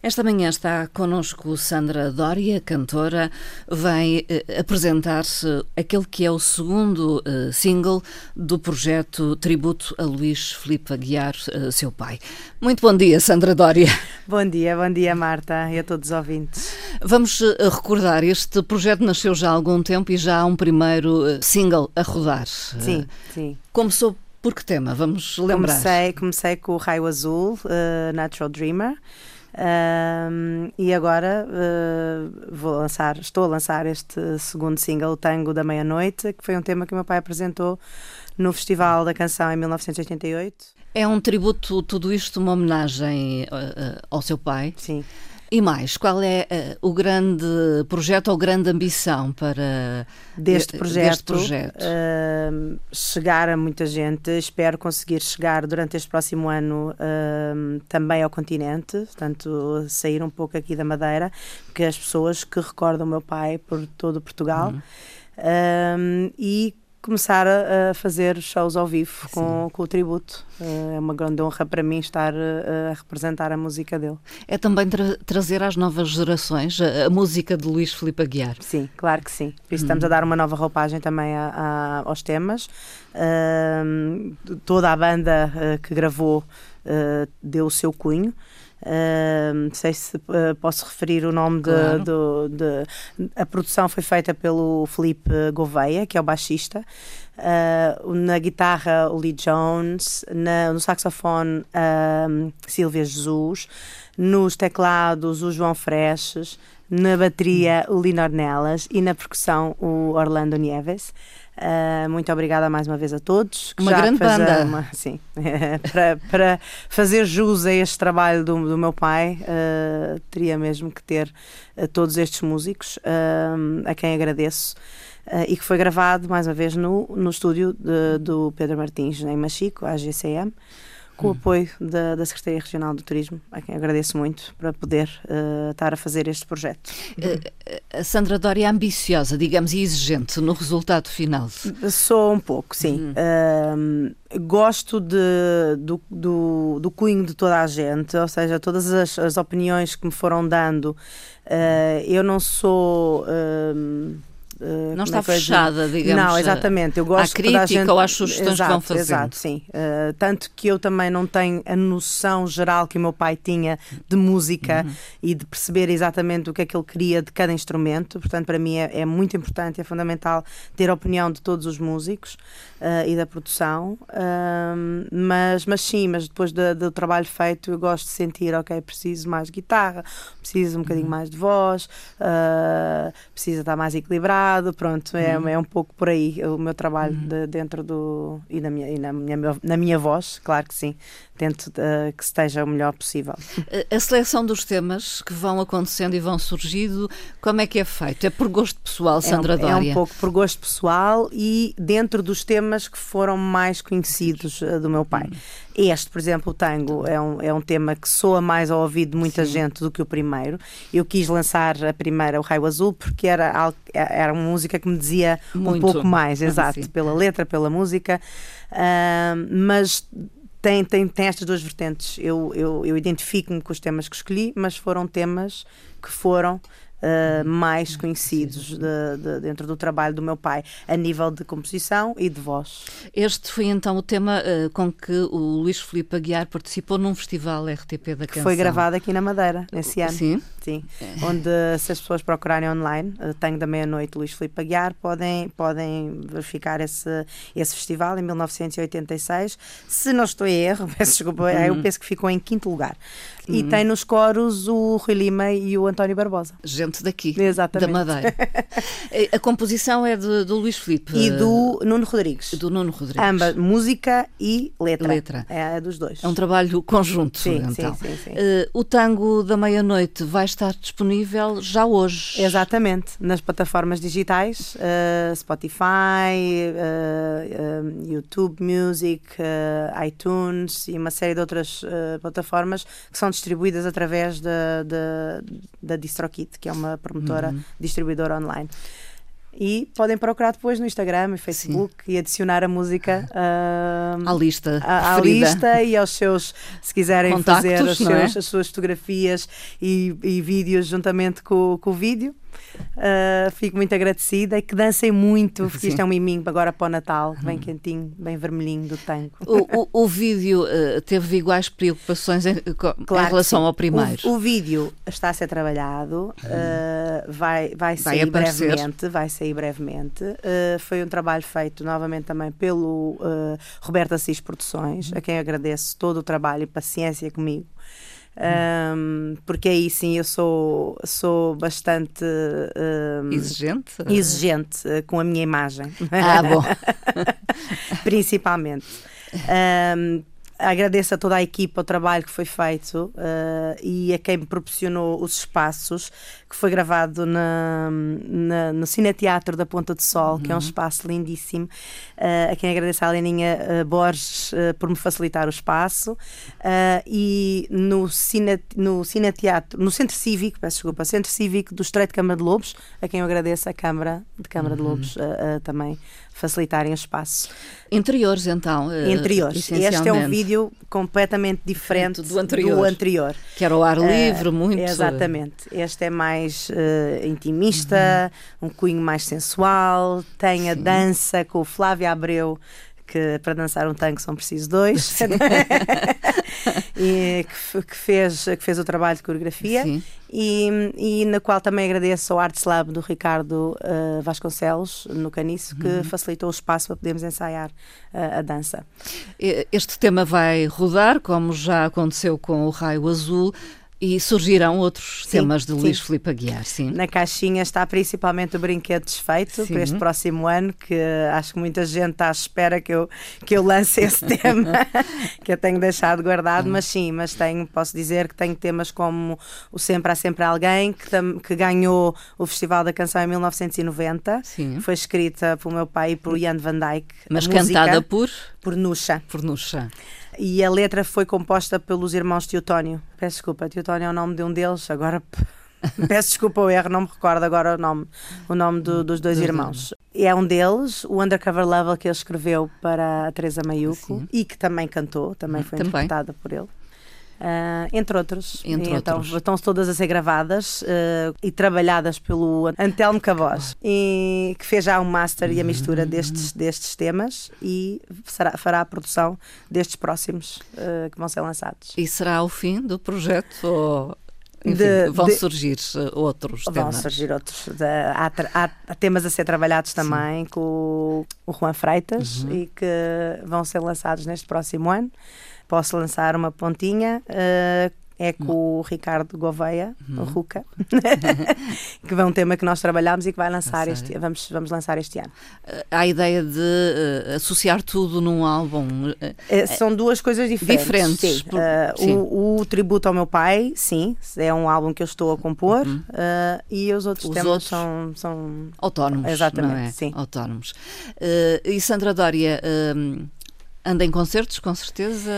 Esta manhã está connosco Sandra Dória, cantora, vai eh, apresentar-se aquele que é o segundo eh, single do projeto Tributo a Luís Filipe Aguiar, eh, seu pai. Muito bom dia, Sandra Dória. Bom dia, bom dia, Marta, e a todos os ouvintes. Vamos eh, recordar, este projeto nasceu já há algum tempo e já há um primeiro eh, single a rodar. Sim, sim. Começou por que tema? Vamos lembrar. Comecei, comecei com o Raio Azul, uh, Natural Dreamer. Um, e agora uh, vou lançar, estou a lançar este segundo single, Tango da Meia-Noite, que foi um tema que o meu pai apresentou no Festival da Canção em 1988. É um tributo, tudo isto, uma homenagem uh, ao seu pai? Sim. E mais, qual é uh, o grande projeto ou grande ambição para deste projeto? Deste projeto? Uh, chegar a muita gente. Espero conseguir chegar durante este próximo ano uh, também ao continente, portanto, sair um pouco aqui da Madeira, porque as pessoas que recordam o meu pai por todo Portugal. Uhum. e começar a, a, fazer shows ao vivo com, com, o tributo. Eh, é uma grande honra para mim estar a, eh, a representar a música dele. É também tra trazer às novas gerações a, a, música de Luís Filipe Aguiar. Sim, claro que sim. Por isso hum. estamos a dar uma nova roupagem também aos temas. Uh, toda a banda uh, que gravou uh, deu o seu cunho. Não sei se uh, posso referir o nome de, claro. de, de, A produção foi feita pelo Felipe Gouveia, que é o baixista. Uh, na guitarra, o Lee Jones. Na, no saxofone, uh, Silvia Jesus. Nos teclados, o João Freches. Na bateria, o Lino Ornelas. E na percussão, o Orlando Nieves. Uh, muito obrigada mais uma vez a todos. uma grande banda. Uma, sim, para, para fazer jus a este trabalho do, do meu pai, uh, teria mesmo que ter uh, todos estes músicos, a quem agradeço. e que foi gravado mais uma vez no, no estúdio de, do Pedro Martins, em Machico, a GCM com o apoio da, da, Secretaria Regional do Turismo, a quem agradeço muito por poder uh, estar a fazer este projeto. Uh, a Sandra Dória é ambiciosa, digamos, e exigente no resultado final? Sou um pouco, sim. Uhum. Uh, gosto de, do, do, do cunho de toda a gente, ou seja, todas as, as opiniões que me foram dando. eu não sou Uh, não está é fechada, digamos. Não, exatamente. Eu gosto à crítica gente... ou às sugestões exato, que vão fazendo. Exato, sim. Uh, tanto que eu também não tenho a noção geral que o meu pai tinha de música uhum. e de perceber exatamente o que é que ele queria de cada instrumento. Portanto, para mim é, é muito importante, é fundamental ter a opinião de todos os músicos uh, e da produção. mas, mas sim, mas depois do, do, trabalho feito, eu gosto de sentir, ok, preciso mais guitarra, preciso um bocadinho uhum. mais de voz, preciso estar mais equilibrado pronto, é, uhum. é um pouco por aí o meu trabalho uhum. de, dentro do. e, na minha, e na, minha, na minha voz, claro que sim, tento uh, que esteja o melhor possível. A seleção dos temas que vão acontecendo e vão surgindo, como é que é feito? É por gosto pessoal, Sandra é um, Dória? É um pouco por gosto pessoal e dentro dos temas que foram mais conhecidos uh, do meu pai. Uhum. Este, por exemplo, o tango, é um, é um tema que soa mais ao ouvido de muita Sim. gente do que o primeiro. Eu quis lançar a primeira, o Raio Azul, porque era, era uma música que me dizia Muito. um pouco mais, exato, Sim. pela letra, pela música. Uh, mas tem, tem, tem estas duas vertentes. Eu, eu, eu identifico-me com os temas que escolhi, mas foram temas que foram uh, mais conhecidos de, de, dentro do trabalho do meu pai, a nível de composição e de voz. Este foi então o tema uh, com que o Luís Filipe Aguiar participou num festival RTP da Canção. Foi gravado aqui na Madeira, nesse ano. Sim? Sim. É. Onde, se as pessoas procurarem online, uh, Tenho da Meia-Noite Luís Filipe Aguiar, podem, podem verificar esse, esse festival em 1986. Se não estou em erro, peço desculpa, uhum. eu penso que ficou em quinto lugar. Uhum. E tem nos coros o Rui Lima e o António Barbosa. Gente daqui, Exatamente. da Madeira. a composição é de, do Luís Filipe. E do Nuno Rodrigues. Do Nuno Rodrigues. Ambas, música e letra. Letra. É dos dois. É um trabalho conjunto, sim, então. Sim, sim, sim. Uh, o Tango da Meia-Noite vai estar disponível já hoje. Exatamente, nas plataformas digitais, uh, Spotify, uh, YouTube Music, iTunes e uma série de outras plataformas que são distribuídas através da, da, da DistroKit, que é uma promotora uhum. distribuidora online. e podem procurar depois no Instagram e Facebook Sim. e adicionar a música uh, à lista à, à, lista e aos seus se quiserem Contactos, fazer seus, é? as suas fotografias e, e vídeos juntamente com, com o vídeo Uh, fico muito agradecida e que dancem muito, porque Sim. isto é um miminho agora para o Natal, bem hum. quentinho, bem vermelhinho do tango. O, o, o vídeo uh, teve iguais preocupações em, claro em relação ao primeiro? O, o, vídeo está a ser trabalhado, uh, vai, vai, sair brevemente, vai sair brevemente. foi um trabalho feito novamente também pelo Roberto Assis Produções, a quem agradeço todo o trabalho e paciência comigo um, porque aí sim eu sou, sou bastante um, exigente? exigente uh, com a minha imagem. Ah, bom. Principalmente. Um, agradeço a toda a equipa o trabalho que foi feito uh, e a quem me proporcionou os espaços, que foi gravado na, na no Cineteatro da Ponta do Sol, uhum. que é um uhum. espaço lindíssimo. Uh, a quem agradeço a Leninha uh, Borges por me facilitar o espaço. e no, cine, no Cineteatro, no Centro Cívico, peço desculpa, Centro Cívico do Estreito de Câmara de Lobos, a quem eu agradeço a Câmara de Câmara uhum. de Lobos também facilitarem o espaço. Interiores, então. Interiores. Este é um vídeo completamente diferente do anterior. Do anterior. Que era o ar livre, uh, muito. Exatamente. Este é mais uh, intimista, uhum. um cunho mais sensual, tem a dança com o Flávio Abreu que para dançar um tango são precisos dois e que, que, fez, que fez o trabalho de coreografia e, e, na qual também agradeço ao Arts Lab do Ricardo uh, Vasconcelos no Caniço que uhum. facilitou o espaço para podermos ensaiar uh, a dança. Este tema vai rodar, como já aconteceu com o Raio Azul, e surgirão outros sim, temas de Luís Filipe Aguiar, sim. Na caixinha está principalmente o brinquedo desfeito sim. para este próximo ano, que acho que muita gente está à espera que eu, que eu lance esse tema, que eu tenho deixado guardado, mas sim, mas tenho, posso dizer que tenho temas como o Sempre Há Sempre Alguém, que, que ganhou o Festival da Canção em 1990, sim. foi escrita pelo meu pai e por Jan van Dijk. Mas cantada por? Por Nuxa. Por Nuxa e a letra foi composta pelos irmãos Teotónio. Peço desculpa, Teotónio é o nome de um deles, agora peço desculpa o erro, não me recordo agora o nome, o nome do, dos dois irmãos. É um deles, o Undercover Level que ele escreveu para a Teresa Mayuko Sim. e que também cantou, também foi também. interpretada por ele. Uh, entre outros. Entre então, outros. Estão todas a ser gravadas uh, e trabalhadas pelo Antelmo Cabos, e, que fez já um master e a mistura destes, destes temas e será, fará a produção destes próximos uh, que vão ser lançados. E será o fim do projeto? Ou... Enfim, de, vão de, surgir outros vão temas. Vão surgir outros. De, há, há, temas a ser trabalhados também Sim. com o, o Juan Freitas uhum. e que vão ser lançados neste próximo ano posso lançar uma pontinha. Uh, é com o Ricardo Gouveia, uhum. o Ruca, que é um tema que nós trabalhamos e que vai lançar este, vamos, vamos lançar este ano. Há a ideia de uh, associar tudo num álbum? Uh, são duas coisas diferentes. Diferentes. Por, uh. O, o, tributo ao meu pai, sim, é um álbum que eu estou a compor uhum. e os outros os temas outros são, são autónomos. Exatamente, é? sim. Autónomos. e Sandra Dória Anda em concertos, com certeza?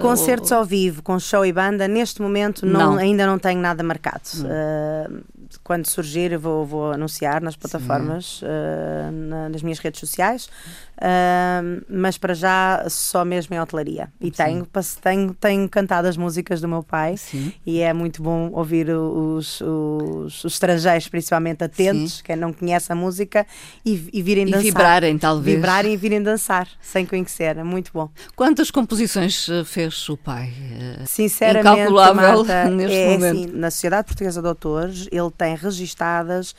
Concertos ou... ao vivo, com show e banda, neste momento não, não. ainda não tenho nada marcado. Uh, quando surgir, vou, vou anunciar nas plataformas, uh, na, nas minhas redes sociais. Uh, mas para já só mesmo em hotelaria. E tenho, tenho, tenho cantado as músicas do meu pai Sim. e é muito bom ouvir os, os, os estrangeiros, principalmente atentos, Sim. quem não conhece a música, e, e virem e dançar. vibrarem, talvez. Vibrarem e virem dançar, sem conhecer. É muito bom. Quantas composições eh, fez o pai? Sinceramente, Incalculável Marta, neste é, momento. Assim, na Sociedade Portuguesa de Autores, ele tem registadas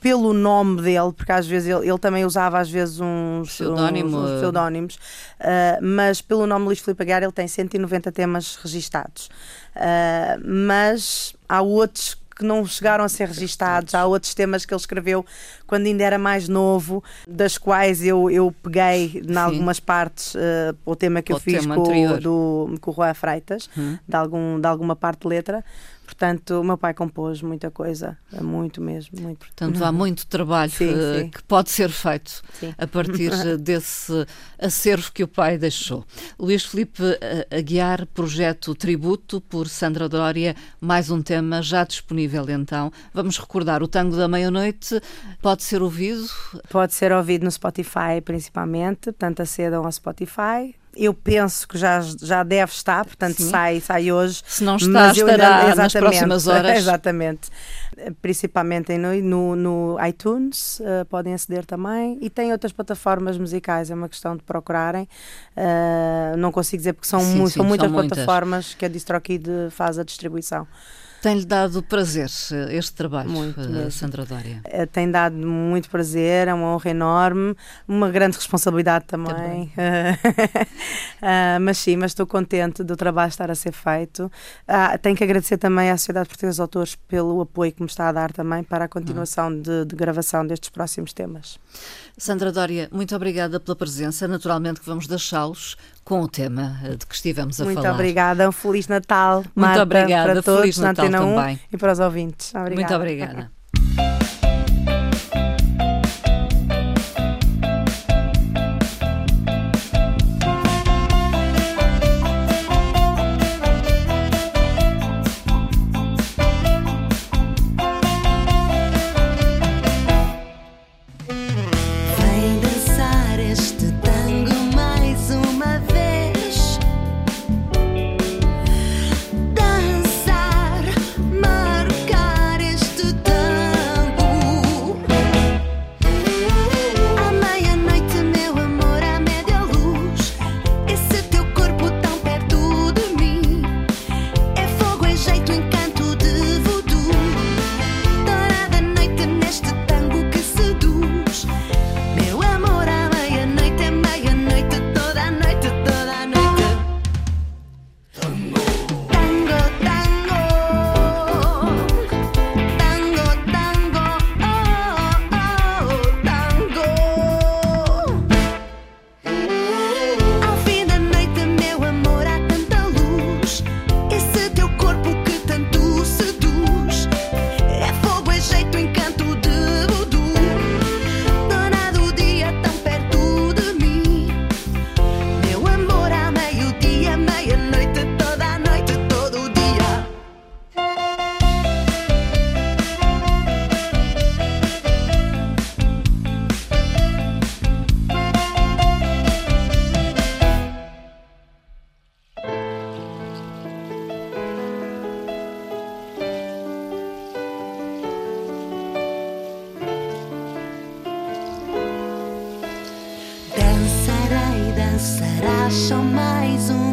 pelo nome dele, porque às vezes ele, ele também usava às vezes uns, Pseudónimo. uns, uns pseudónimos, uh, mas pelo nome Luís Filipe Aguiar ele tem 190 temas registados. Uh, mas há outros que não chegaram a ser registados. Há outros temas que ele escreveu quando ainda era mais novo, das quais eu, eu peguei em algumas partes uh, o tema que o eu fiz com, do, com o Juan Freitas, hum. de, algum, de alguma parte de letra Portanto, o meu pai compôs muita coisa, muito mesmo, muito. Portanto, há muito trabalho sim, uh, sim. que pode ser feito sim. a partir desse acervo que o pai deixou. Luís Felipe Aguiar, projeto Tributo por Sandra Dória, mais um tema já disponível então. Vamos recordar o Tango da Meia-Noite, pode ser ouvido? Pode ser ouvido no Spotify principalmente, portanto acedam ao Spotify, eu penso que já, já deve estar, portanto sai, sai hoje. Se não está, estará ainda, nas próximas horas. Exatamente. Principalmente no, no, no iTunes, uh, podem aceder também. E tem outras plataformas musicais, é uma questão de procurarem. Uh, não consigo dizer porque são, sim, mu sim, são muitas são plataformas muitas. que a DistroKid faz a distribuição. Tem-lhe dado prazer eh, este trabalho, muito uh, Sandra Dória? Uh, tem dado muito prazer, é uma honra enorme, uma grande responsabilidade também. também. mas sim, mas estou contente do trabalho estar a ser feito. Uh, tenho que agradecer também à Sociedade Portuguesa de Autores pelo apoio que me está a dar também para a continuação uhum. de, de gravação destes próximos temas. Sandra Dória, muito obrigada pela presença. Naturalmente que vamos deixá-los com o tema de que estivemos a muito falar. Muito obrigada. Um Feliz Natal, Muito Marta, obrigada. para todos Feliz Natal na Antena 1 também. e para os ouvintes. Obrigada. Muito obrigada. acha mais um.